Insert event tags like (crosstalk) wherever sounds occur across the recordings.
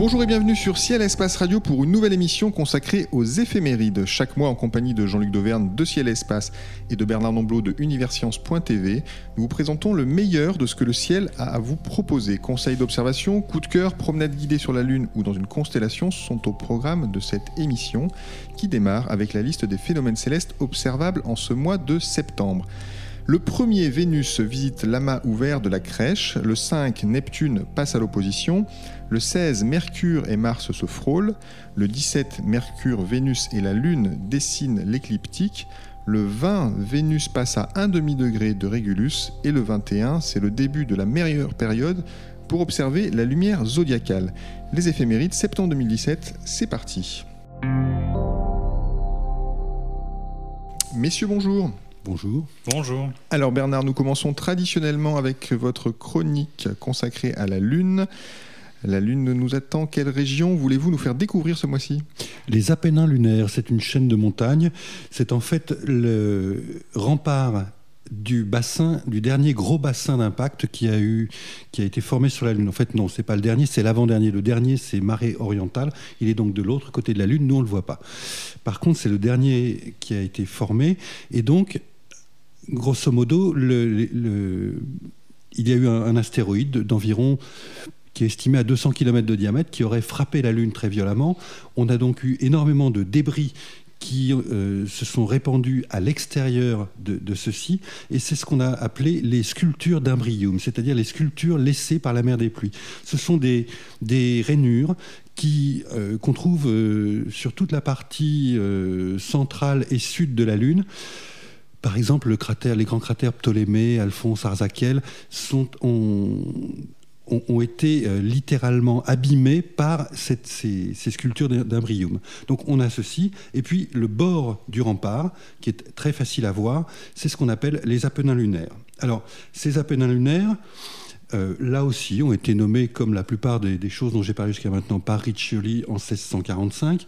Bonjour et bienvenue sur Ciel Espace Radio pour une nouvelle émission consacrée aux éphémérides. Chaque mois, en compagnie de Jean-Luc Dauvergne de Ciel Espace et de Bernard Nomblot de Universcience.tv, nous vous présentons le meilleur de ce que le ciel a à vous proposer. Conseils d'observation, coups de cœur, promenades guidées sur la Lune ou dans une constellation sont au programme de cette émission qui démarre avec la liste des phénomènes célestes observables en ce mois de septembre. Le premier Vénus visite l'amas ouvert de la crèche, le 5 Neptune passe à l'opposition, le 16 Mercure et Mars se frôlent, le 17 Mercure, Vénus et la Lune dessinent l'écliptique, le 20 Vénus passe à 1 demi-degré de Régulus et le 21 c'est le début de la meilleure période pour observer la lumière zodiacale. Les éphémérides septembre 2017, c'est parti. Messieurs, bonjour. Bonjour. Bonjour. Alors Bernard, nous commençons traditionnellement avec votre chronique consacrée à la Lune. La Lune nous attend. Quelle région voulez-vous nous faire découvrir ce mois-ci? Les Apennins lunaires, c'est une chaîne de montagnes. C'est en fait le rempart du bassin, du dernier gros bassin d'impact qui a eu, qui a été formé sur la Lune. En fait, non, c'est pas le dernier, c'est l'avant-dernier. Le dernier, c'est marée orientale. Il est donc de l'autre côté de la Lune. Nous, on le voit pas. Par contre, c'est le dernier qui a été formé, et donc grosso modo, il y a eu un, astéroïde d'environ qui est estimé à 200 km de diamètre, qui aurait frappé la Lune très violemment. On a donc eu énormément de débris qui euh, se sont répandus à l'extérieur de, ceci, et c'est ce qu'on a appelé les sculptures d'imbrium, c'est-à-dire les sculptures laissées par la mer des pluies. Ce sont des, rainures euh, qu'on trouve euh, sur toute la partie centrale et sud de la Lune. Par exemple, les grands cratères Ptolémée, Alphonse, Arzakiel sont, ont, été euh, littéralement abîmés par cette, ces, sculptures d'imbrium. Donc on a ceci, et puis le bord du rempart, qui est très facile à voir, c'est ce qu'on appelle les Apennins lunaires. Alors, ces Apennins lunaires, euh, là aussi, ont été nommés, comme la plupart des, choses dont j'ai parlé jusqu'à maintenant, par Riccioli en 1645.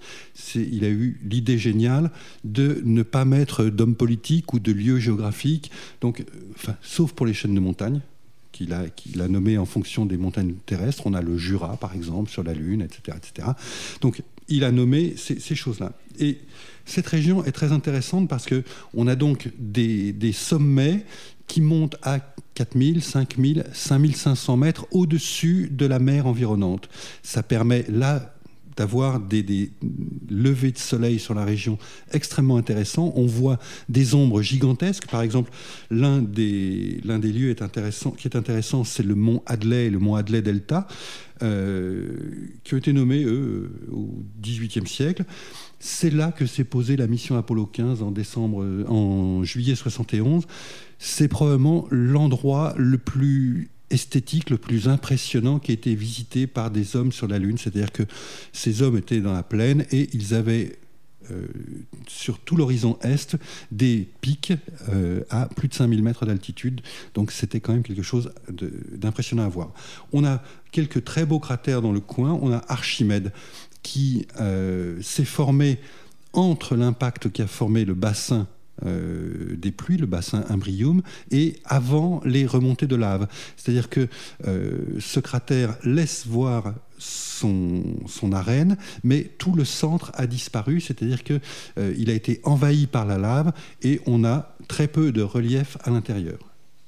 Il a eu l'idée géniale de ne pas mettre d'hommes politiques ou de lieux géographiques, donc, euh, sauf pour les chaînes de montagne, qu'il a, a nommé en fonction des montagnes terrestres. On a le Jura, par exemple, sur la Lune, etc. etc. Donc, il a nommé ces, choses-là. Et cette région est très intéressante parce qu'on a donc des sommets qui montent à 4000, 5000, 5500 mètres au-dessus de la mer environnante. Ça permet là d'avoir des, levées de soleil sur la région extrêmement intéressants. On voit des ombres gigantesques. Par exemple, l'un des, lieux est intéressant, qui est intéressant, c'est le mont Adlai, le mont Adlai Delta, euh, qui ont été nommés, au XVIIIe siècle. C'est là que s'est posée la mission Apollo 15 en décembre, en juillet 71 c'est probablement l'endroit le plus esthétique, le plus impressionnant qui a été visité par des hommes sur la Lune. C'est-à-dire que ces hommes étaient dans la plaine et ils avaient euh, sur tout l'horizon est des pics euh, à plus de 5000 mètres d'altitude. Donc c'était quand même quelque chose d'impressionnant à voir. On a quelques très beaux cratères dans le coin. On a Archimède qui euh, s'est formé entre l'impact qui a formé le bassin euh, des pluies, le bassin Imbrium, et avant les remontées de lave. C'est-à-dire que euh, ce cratère laisse voir son, son, arène, mais tout le centre a disparu, c'est-à-dire qu'il euh, il a été envahi par la lave et on a très peu de relief à l'intérieur.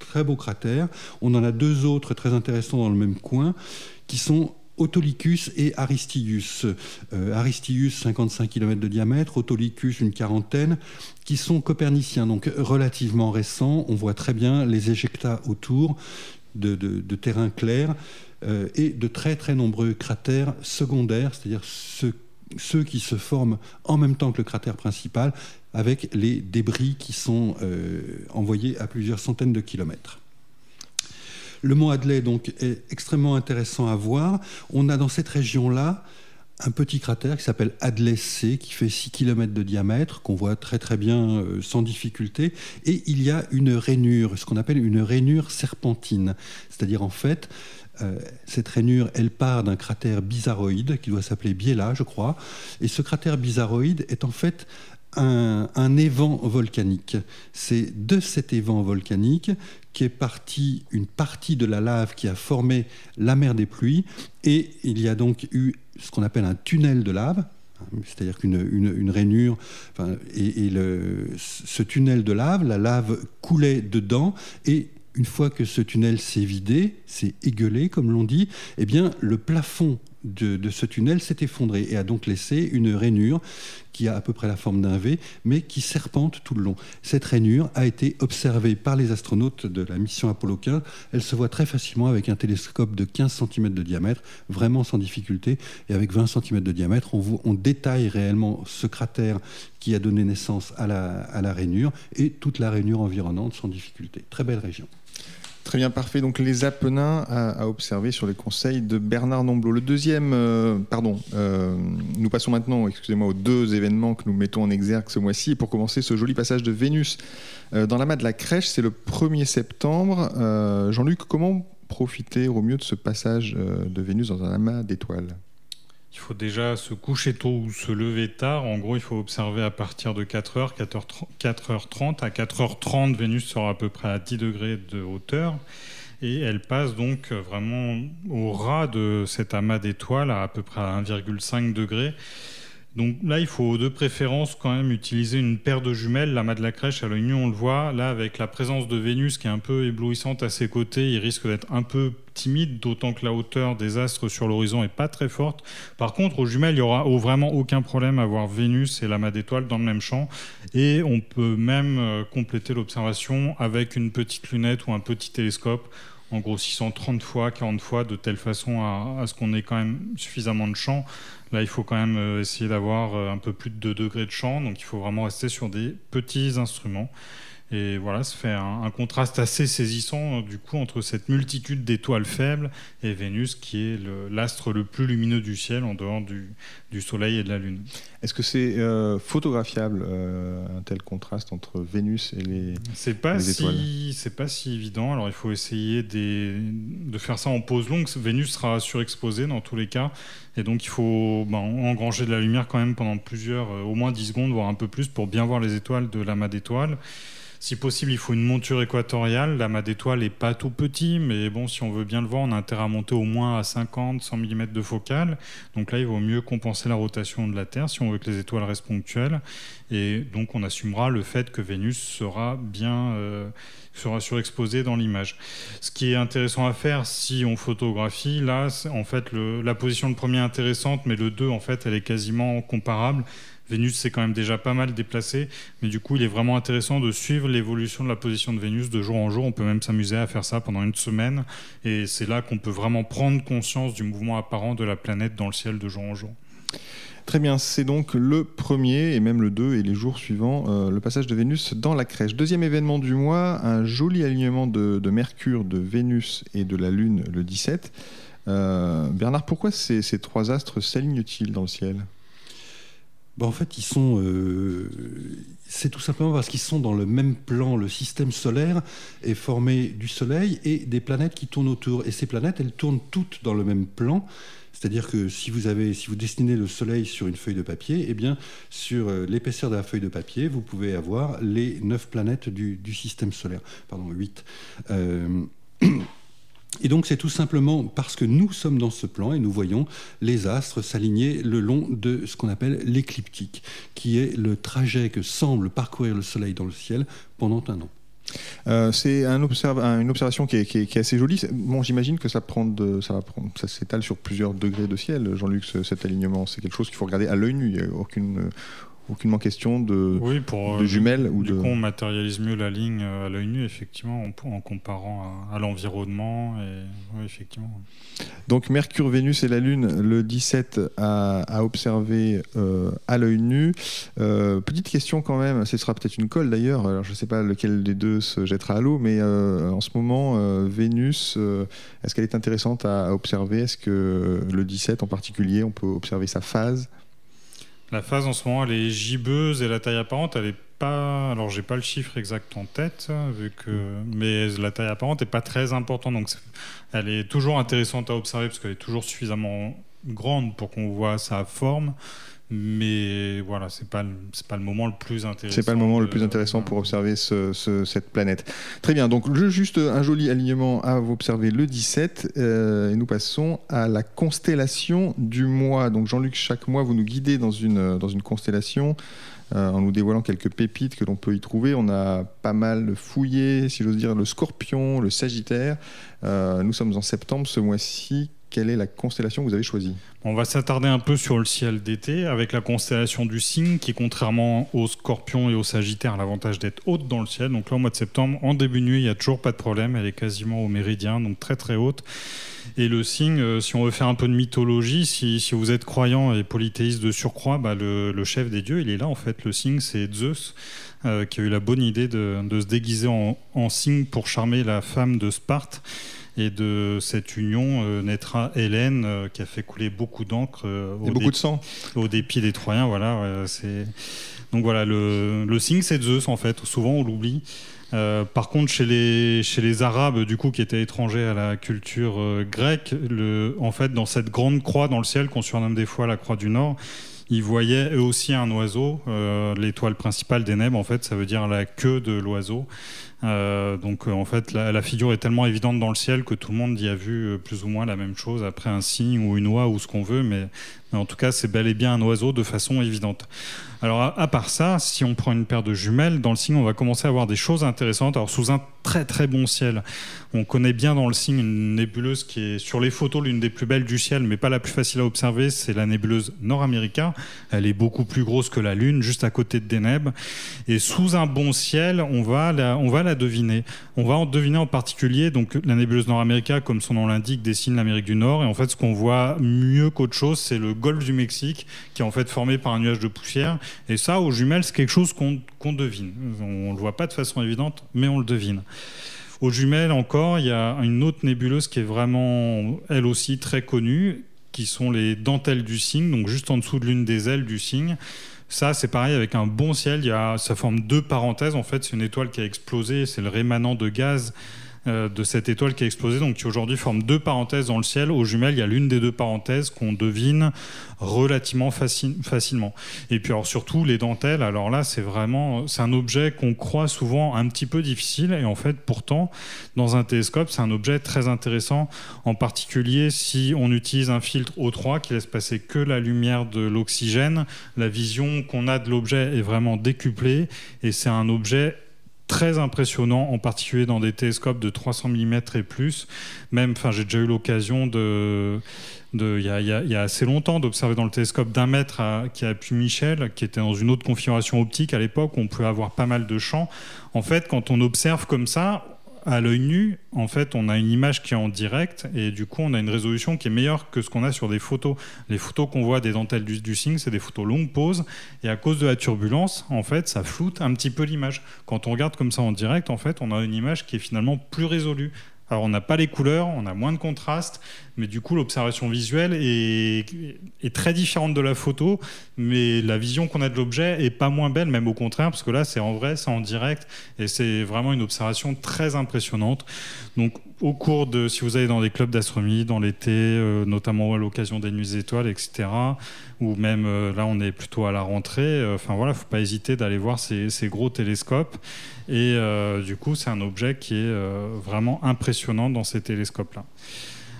Très beau cratère. On en a deux autres très intéressants dans le même coin qui sont Autolycus et Aristius. Euh, Aristius, 55 km de diamètre, Autolycus, une quarantaine, qui sont coperniciens, donc relativement récents. On voit très bien les éjectats autour de, de, terrains clairs euh, et de très très nombreux cratères secondaires, c'est-à-dire ceux, ceux, qui se forment en même temps que le cratère principal, avec les débris qui sont euh, envoyés à plusieurs centaines de kilomètres. Le mont Adlai donc, est extrêmement intéressant à voir. On a dans cette région-là un petit cratère qui s'appelle Adlai C, qui fait 6 km de diamètre, qu'on voit très très bien euh, sans difficulté. Et il y a une rainure, ce qu'on appelle une rainure serpentine. C'est-à-dire en fait, euh, cette rainure, elle part d'un cratère bizarroïde qui doit s'appeler Biela, je crois. Et ce cratère bizarroïde est en fait un, un évent volcanique. C'est de cet évent volcanique qu'est partie une partie de la lave qui a formé la mer des pluies. Et il y a donc eu ce qu'on appelle un tunnel de lave, c'est-à-dire qu'une une, rainure, et, le, ce tunnel de lave, la lave coulait dedans, et une fois que ce tunnel s'est vidé, s'est égueulé, comme l'on dit, eh bien, le plafond de, ce tunnel s'est effondré et a donc laissé une rainure qui a à peu près la forme d'un V, mais qui serpente tout le long. Cette rainure a été observée par les astronautes de la mission Apollo 15. Elle se voit très facilement avec un télescope de 15 cm de diamètre, vraiment sans difficulté. Et avec 20 cm de diamètre, on, on détaille réellement ce cratère qui a donné naissance à la, à la rainure et toute la rainure environnante sans difficulté. Très belle région. Très bien, parfait. Donc les Apennins à, observer sur les conseils de Bernard Nomblot. Le deuxième, euh, pardon, euh, nous passons maintenant, excusez-moi, aux deux événements que nous mettons en exergue ce mois-ci. Pour commencer, ce joli passage de Vénus euh, dans l'amas de la crèche, c'est le 1er septembre. Jean-Luc, comment profiter au mieux de ce passage de Vénus dans un amas d'étoiles? Il faut déjà se coucher tôt ou se lever tard. En gros, il faut observer à partir de 4h, 4h30. À 4h30, Vénus sera à peu près à 10 degrés de hauteur. Et elle passe donc vraiment au ras de cet amas d'étoiles, à, à peu près à 1,5 degré. Donc là, il faut de préférence quand même utiliser une paire de jumelles. L'amas de la crèche, à l'œil nu, on le voit. Là, avec la présence de Vénus qui est un peu éblouissante à ses côtés, il risque d'être un peu timide, d'autant que la hauteur des astres sur l'horizon est pas très forte. Par contre, aux jumelles, il y aura vraiment aucun problème à voir Vénus et l'amas d'étoiles dans le même champ. Et on peut même euh, compléter l'observation avec une petite lunette ou un petit télescope en grossissant 30 fois, 40 fois, de telle façon à, à ce qu'on ait quand même suffisamment de champ. Là, il faut quand même euh, essayer d'avoir euh, un peu plus de 2 degrés de champ, donc il faut vraiment rester sur des petits instruments. Et voilà, ça fait un, contraste assez saisissant du coup entre cette multitude d'étoiles faibles et Vénus qui est l'astre le, plus lumineux du ciel en dehors du, du Soleil et de la Lune. Est-ce que c'est euh, photographiable un tel contraste entre Vénus et les, c'est pas si, C'est pas si évident. Alors il faut essayer des, de faire ça en pause longue. Vénus sera surexposée dans tous les cas. Et donc il faut ben, engranger de la lumière quand même pendant plusieurs, euh, au moins 10 secondes, voire un peu plus, pour bien voir les étoiles de l'amas d'étoiles. Si possible, il faut une monture équatoriale. L'amas d'étoiles n'est pas tout petit, mais bon, si on veut bien le voir, on a intérêt à monter au moins à 50, 100 mm de focale. Donc là, il vaut mieux compenser la rotation de la Terre si on veut que les étoiles restent ponctuelles. Et donc, on assumera le fait que Vénus sera bien euh, sera surexposée dans l'image. Ce qui est intéressant à faire si on photographie, là, en fait, la position de premier est intéressante, mais le 2, en fait, elle est quasiment comparable. Vénus s'est quand même déjà pas mal déplacé, mais du coup, il est vraiment intéressant de suivre l'évolution de la position de Vénus de jour en jour. On peut même s'amuser à faire ça pendant une semaine, et c'est là qu'on peut vraiment prendre conscience du mouvement apparent de la planète dans le ciel de jour en jour. Très bien, c'est donc le premier et même le 2 et les jours suivants, euh, le passage de Vénus dans la crèche. Deuxième événement du mois, un joli alignement de, Mercure, de Vénus et de la Lune le 17. Euh, Bernard, pourquoi ces trois astres s'alignent-ils dans le ciel? En fait. Euh, c'est tout simplement parce qu'ils sont dans le même plan. Le système solaire est formé du Soleil et des planètes qui tournent autour. Et ces planètes, elles tournent toutes dans le même plan. C'est-à-dire que si vous, avez, si vous dessinez le Soleil sur une feuille de papier, eh sur euh, l'épaisseur de la feuille de papier, vous pouvez avoir les neuf planètes du, système solaire. Pardon, huit. Euh, (clears throat) Et donc c'est tout simplement parce que nous sommes dans ce plan et nous voyons les astres s'aligner le long de ce qu'on appelle l'écliptique, qui est le trajet que semble parcourir le Soleil dans le ciel pendant un an. Euh, c'est un une observation qui est, assez jolie. Bon, j'imagine que ça, ça, s'étale sur plusieurs degrés de ciel, Jean-Luc, cet alignement. C'est quelque chose qu'il faut regarder à l'œil nu. Il n'y a aucune, aucunement question de, oui, pour, de jumelles ou du de. coup, on matérialise mieux la ligne à l'œil nu, effectivement, en, comparant à, à l'environnement. Et effectivement. Donc Mercure, Vénus et la Lune le 17 à, à observer euh, à l'œil nu. Euh, petite question quand même, ce sera peut-être une colle d'ailleurs. Alors je ne sais pas lequel des deux se jettera à l'eau, mais euh, en ce moment, euh, Vénus, euh, est-ce qu'elle est intéressante à, à observer? Est-ce que le 17 en particulier, on peut observer sa phase? La phase en ce moment, elle est gibbeuse et la taille apparente, elle est pas. Alors, j'ai pas le chiffre exact en tête. Mais la taille apparente n'est pas très importante, donc elle est toujours intéressante à observer parce qu'elle est toujours suffisamment grande pour qu'on voit sa forme. Mais voilà, c'est pas c'est pas le moment le plus intéressant. C'est pas le moment le plus intéressant pour observer ce- ce- cette planète. Très bien, donc juste un joli alignement à vous observer le 17 euh, et nous passons à la constellation du mois. Donc Jean-Luc, chaque mois vous nous guidez dans une, dans une constellation euh, en nous dévoilant quelques pépites que l'on peut y trouver. On a pas mal fouillé, si j'ose dire, le scorpion, le sagittaire. Euh, nous sommes en septembre ce mois-ci. Quelle est la constellation que vous avez choisie? On va s'attarder un peu sur le ciel d'été avec la constellation du cygne qui, contrairement aux scorpions et aux sagittaires, a l'avantage d'être haute dans le ciel. Donc là, au mois de septembre, en début de nuit, il n'y a toujours pas de problème. Elle est quasiment au méridien, donc très très haute. Et le cygne, euh, si on veut faire un peu de mythologie, si, vous êtes croyant et polythéiste de surcroît, bah, le, chef des dieux, il est là en fait. Le cygne, c'est Zeus. euh, qui a eu la bonne idée de, se déguiser en, en cygne pour charmer la femme de Sparte. Et de cette union euh, naîtra Hélène, euh, qui a fait couler beaucoup d'encre euh, au, beaucoup de sang au dépit des Troyens. Voilà, c'est donc voilà le, le signe, c'est Zeus en fait. Souvent on l'oublie. Euh, par contre, chez les, chez les Arabes, du coup, qui étaient étrangers à la culture euh, grecque, le, en fait, dans cette grande croix dans le ciel, qu'on surnomme des fois la croix du Nord, ils voyaient eux aussi un oiseau. Euh, L'étoile principale des Nèbres, en fait, ça veut dire la queue de l'oiseau. Euh, donc, euh, en fait, la, figure est tellement évidente dans le ciel que tout le monde y a vu euh, plus ou moins la même chose, après un signe ou une oie ou ce qu'on veut, mais, en tout cas, c'est bel et bien un oiseau de façon évidente. Alors, à, part ça, si on prend une paire de jumelles, dans le signe, on va commencer à avoir des choses intéressantes. Alors, sous un très très bon ciel, on connaît bien dans le signe une nébuleuse qui est sur les photos l'une des plus belles du ciel, mais pas la plus facile à observer, c'est la nébuleuse Nord-América. Elle est beaucoup plus grosse que la Lune, juste à côté de Deneb. Et sous un bon ciel, on va on va la deviner. On va en deviner en particulier, donc la nébuleuse Nord-América, comme son nom l'indique, dessine l'Amérique du Nord. Et en fait, ce qu'on voit mieux qu'autre chose, c'est le golfe du Mexique, qui est en fait formé par un nuage de poussière. Et ça, aux jumelles, c'est quelque chose qu'on qu'on devine. On ne le voit pas de façon évidente, mais on le devine. Aux jumelles encore, il y a une autre nébuleuse qui est vraiment, elle aussi, très connue, qui sont les dentelles du cygne, donc juste en dessous de l'une des ailes du cygne. Ça, c'est pareil, avec un bon ciel, il y a, ça forme deux parenthèses. En fait, c'est une étoile qui a explosé, c'est le rémanent de gaz euh, de cette étoile qui a explosé, donc qui aujourd'hui forme deux parenthèses dans le ciel. Aux jumelles, il y a l'une des deux parenthèses qu'on devine relativement faci- facilement. Et puis alors surtout les dentelles, alors là c'est vraiment c'est un objet qu'on croit souvent un petit peu difficile et en fait pourtant dans un télescope c'est un objet très intéressant en particulier si on utilise un filtre O3 qui laisse passer que la lumière de l'oxygène, la vision qu'on a de l'objet est vraiment décuplée et c'est un objet très impressionnant, en particulier dans des télescopes de 300 mm et plus. Même, enfin, j'ai déjà eu l'occasion de, il y a, assez longtemps, d'observer dans le télescope d'un mètre qui a pu Michel, qui était dans une autre configuration optique à l'époque, on pouvait avoir pas mal de champs. En fait, quand on observe comme ça, à l'œil nu, en fait, on a une image qui est en direct et du coup, on a une résolution qui est meilleure que ce qu'on a sur des photos. Les photos qu'on voit des dentelles du, du c'est des photos longue pause et à cause de la turbulence, en fait, ça floute un petit peu l'image. Quand on regarde comme ça en direct, en fait, on a une image qui est finalement plus résolue. Alors, on n'a pas les couleurs, on a moins de contraste, mais du coup, l'observation visuelle est, très différente de la photo, mais la vision qu'on a de l'objet est pas moins belle, même au contraire, parce que là, c'est en vrai, c'est en direct, et c'est vraiment une observation très impressionnante. Donc, au cours de, si vous allez dans des clubs d'astronomie, dans l'été, euh, notamment à l'occasion des nuits étoiles, etc., ou même euh, là, on est plutôt à la rentrée, euh, enfin voilà, faut pas hésiter d'aller voir ces, gros télescopes. Et euh, du coup, c'est un objet qui est euh, vraiment impressionnant dans ces télescopes-là.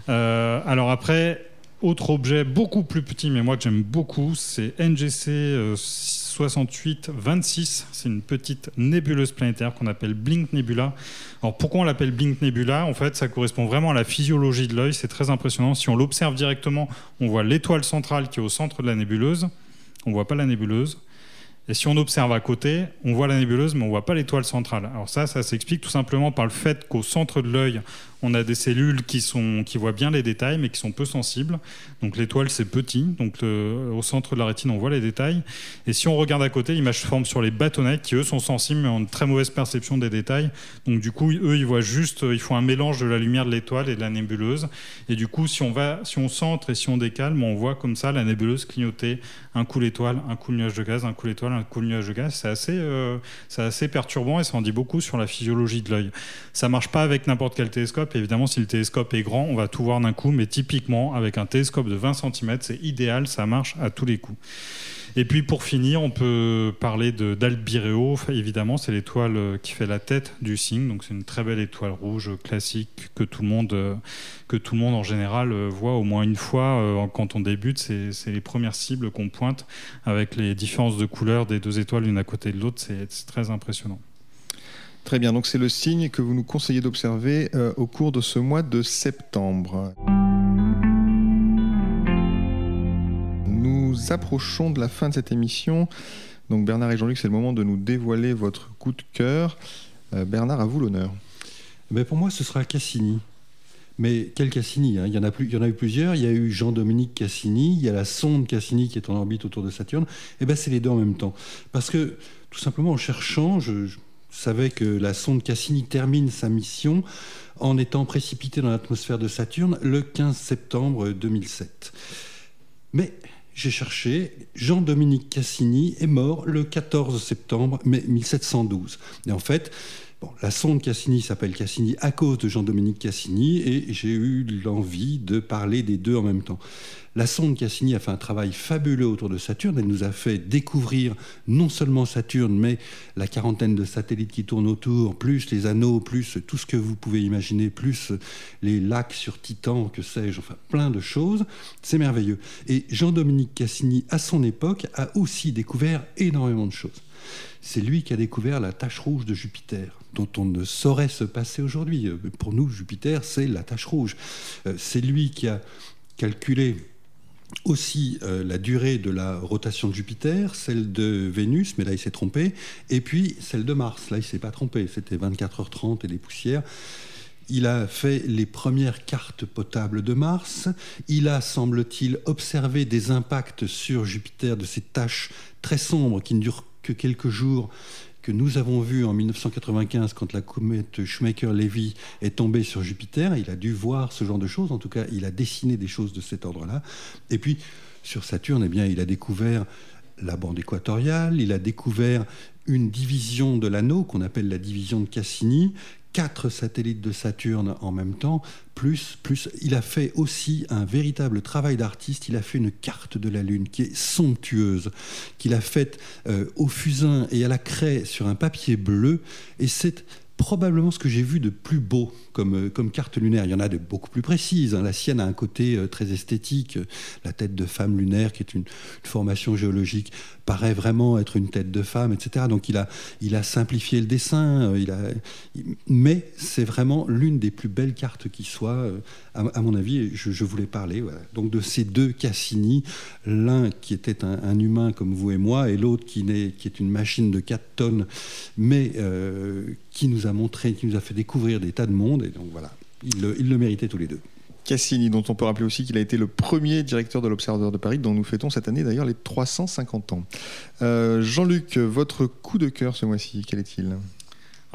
Euh, alors après, autre objet beaucoup plus petit, mais moi que j'aime beaucoup, c'est NGC euh, 6826. C'est une petite nébuleuse planétaire qu'on appelle Blink Nebula. Alors pourquoi on l'appelle Blink Nebula? En fait, ça correspond vraiment à la physiologie de l'œil. C'est très impressionnant. Si on l'observe directement, on voit l'étoile centrale qui est au centre de la nébuleuse. On voit pas la nébuleuse. Et si on observe à côté, on voit la nébuleuse, mais on voit pas l'étoile centrale. Alors ça, ça s'explique tout simplement par le fait qu'au centre de l'œil, on a des cellules qui, sont, qui voient bien les détails, mais qui sont peu sensibles. Donc l'étoile, c'est petit. Donc au centre de la rétine, on voit les détails. Et si on regarde à côté, l'image forme sur les bâtonnets, qui eux sont sensibles, mais ont une très mauvaise perception des détails. Donc du coup, eux, ils voient juste, ils font un mélange de la lumière de l'étoile et de la nébuleuse. Et du coup, si on, va, si on centre et si on décale, on voit comme ça la nébuleuse clignoter un coup l'étoile, un coup le nuage de gaz, un coup l'étoile, un coup le nuage de gaz. C'est assez, euh, assez perturbant et ça en dit beaucoup sur la physiologie de l'œil. Ça marche pas avec n'importe quel télescope évidemment, si le télescope est grand, on va tout voir d'un coup, mais typiquement, avec un télescope de 20 cm, c'est idéal, ça marche à tous les coups. Et puis pour finir, on peut parler d'Albireo. évidemment, c'est l'étoile euh, qui fait la tête du cygne. Donc c'est une très belle étoile rouge classique que tout le monde, euh, que tout le monde en général euh, voit au moins une fois quand on débute. C'est les premières cibles qu'on pointe avec les différences de couleurs des deux étoiles l'une à côté de l'autre. C'est très impressionnant. Très bien, donc c'est le signe que vous nous conseillez d'observer euh, au cours de ce mois de septembre. Nous approchons de la fin de cette émission. Donc Bernard et Jean-Luc, c'est le moment de nous dévoiler votre coup de cœur. Euh, Bernard, à vous l'honneur. Mais eh ben, pour moi, ce sera Cassini. Mais quel Cassini hein? Il, y en a plus, il y en a eu plusieurs. Il y a eu Jean-Dominique Cassini, il y a la sonde Cassini qui est en orbite autour de Saturne. Et eh ben c'est les deux en même temps. Parce que, tout simplement, en cherchant, je savait que la sonde Cassini termine sa mission en étant précipitée dans l'atmosphère de Saturne le 15 septembre 2007. Mais j'ai cherché, Jean-Dominique Cassini est mort le 14 septembre 1712. Et en fait, la sonde Cassini s'appelle Cassini à cause de Jean-Dominique Cassini et j'ai eu l'envie de parler des deux en même temps. La sonde Cassini a fait un travail fabuleux autour de Saturne. Elle nous a fait découvrir non seulement Saturne, mais la quarantaine de satellites qui tournent autour, plus les anneaux, plus tout ce que vous pouvez imaginer, plus les lacs sur Titan, que sais-je, enfin plein de choses. C'est merveilleux. Et Jean-Dominique Cassini, à son époque, a aussi découvert énormément de choses. C'est lui qui a découvert la tache rouge de Jupiter, dont on ne saurait se passer aujourd'hui. Pour nous, Jupiter, c'est la tache rouge. Euh, c'est lui qui a calculé aussi euh, la durée de la rotation de Jupiter, celle de Vénus, mais là il s'est trompé, et puis celle de Mars, là il s'est pas trompé, c'était 24h30 et des poussières. Il a fait les premières cartes potables de Mars. Il a, semble-t-il, observé des impacts sur Jupiter de ces taches très sombres qui ne durent que quelques jours que nous avons vu en 1995 quand la comète Shoemaker-Levy est tombée sur Jupiter. Il a dû voir ce genre de choses. En tout cas, il a dessiné des choses de cet ordre-là. Et puis, sur Saturne, eh bien, il a découvert la bande équatoriale, il a découvert une division de l'anneau qu'on appelle la division de Cassini, quatre satellites de Saturne en même temps, plus, plus, il a fait aussi un véritable travail d'artiste. Il a fait une carte de la Lune qui est somptueuse, qu'il a faite euh, au fusain et à la craie sur un papier bleu. Et c'est probablement ce que j'ai vu de plus beau comme, euh, comme carte lunaire. Il y en a de beaucoup plus précises. Hein. La sienne a un côté euh, très esthétique. La tête de femme lunaire, qui est une, formation géologique, paraît vraiment être une tête de femme, etc. Donc il a, il a simplifié le dessin. Euh, mais c'est vraiment l'une des plus belles cartes qui soit, à, mon avis. Je, je voulais parler donc de ces deux Cassini, l'un qui était un, humain comme vous et moi, et l'autre qui, qui est une machine de 4 tonnes, mais qui nous a montré, qui nous a fait découvrir des tas de monde et donc voilà, ils le, méritaient tous les deux. Cassini, dont on peut rappeler aussi qu'il a été le premier directeur de l'Observatoire de Paris, dont nous fêtons cette année d'ailleurs les 350 ans. Euh, Jean-Luc, votre coup de cœur ce mois-ci, quel est-il?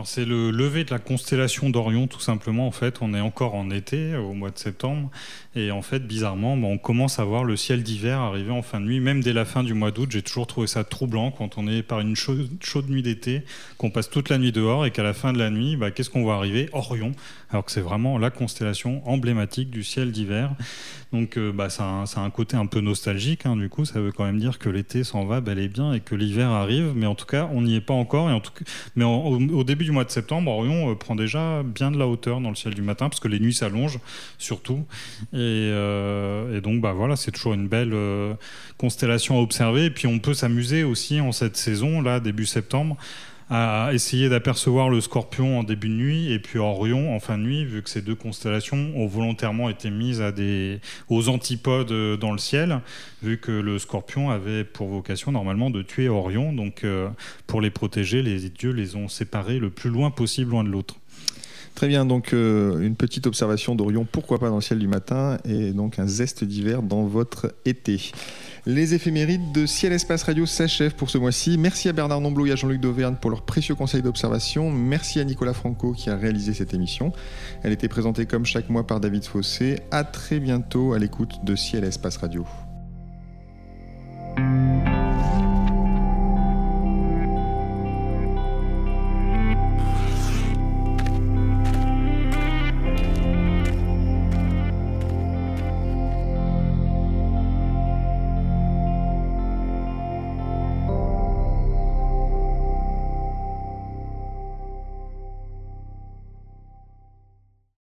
C'est le lever de la constellation d'Orion, tout simplement. En fait, on est encore en été, au mois de septembre, et en fait, bizarrement, on commence à voir le ciel d'hiver arriver en fin de nuit. Même dès la fin du mois d'août, j'ai toujours trouvé ça troublant quand on est par une chaude, nuit d'été, qu'on passe toute la nuit dehors, et qu'à la fin de la nuit, bah, qu'est-ce qu'on voit arriver? Orion, alors que c'est vraiment la constellation emblématique du ciel d'hiver. Donc, euh, bah, ça, a un, côté un peu nostalgique. Hein, du coup, ça veut quand même dire que l'été s'en va bel et bien et que l'hiver arrive. Mais en tout cas, on n'y est pas encore. Et en tout cas, mais au début du mois de septembre, Orion euh, prend déjà bien de la hauteur dans le ciel du matin parce que les nuits s'allongent surtout. Et, euh, donc, bah voilà, c'est toujours une belle constellation à observer. Et puis, on peut s'amuser aussi en cette saison là, début septembre à essayer d'apercevoir le Scorpion en début de nuit et puis Orion en fin de nuit, vu que ces deux constellations ont volontairement été mises aux antipodes euh, dans le ciel, vu que le Scorpion avait pour vocation normalement de tuer Orion. Donc, euh, pour les protéger, les dieux les ont séparés le plus loin possible l'un de l'autre. Très bien, donc euh, une petite observation d'Orion, pourquoi pas dans le ciel du matin, et donc un zeste d'hiver dans votre été. Les éphémérides de Ciel Espace Radio s'achèvent pour ce mois-ci. Merci à Bernard Nomblot et à Jean-Luc Dauvergne pour leurs précieux conseils d'observation. Merci à Nicolas Franco qui a réalisé cette émission. Elle était présentée comme chaque mois par David Fossé. À très bientôt à l'écoute de Ciel Espace Radio.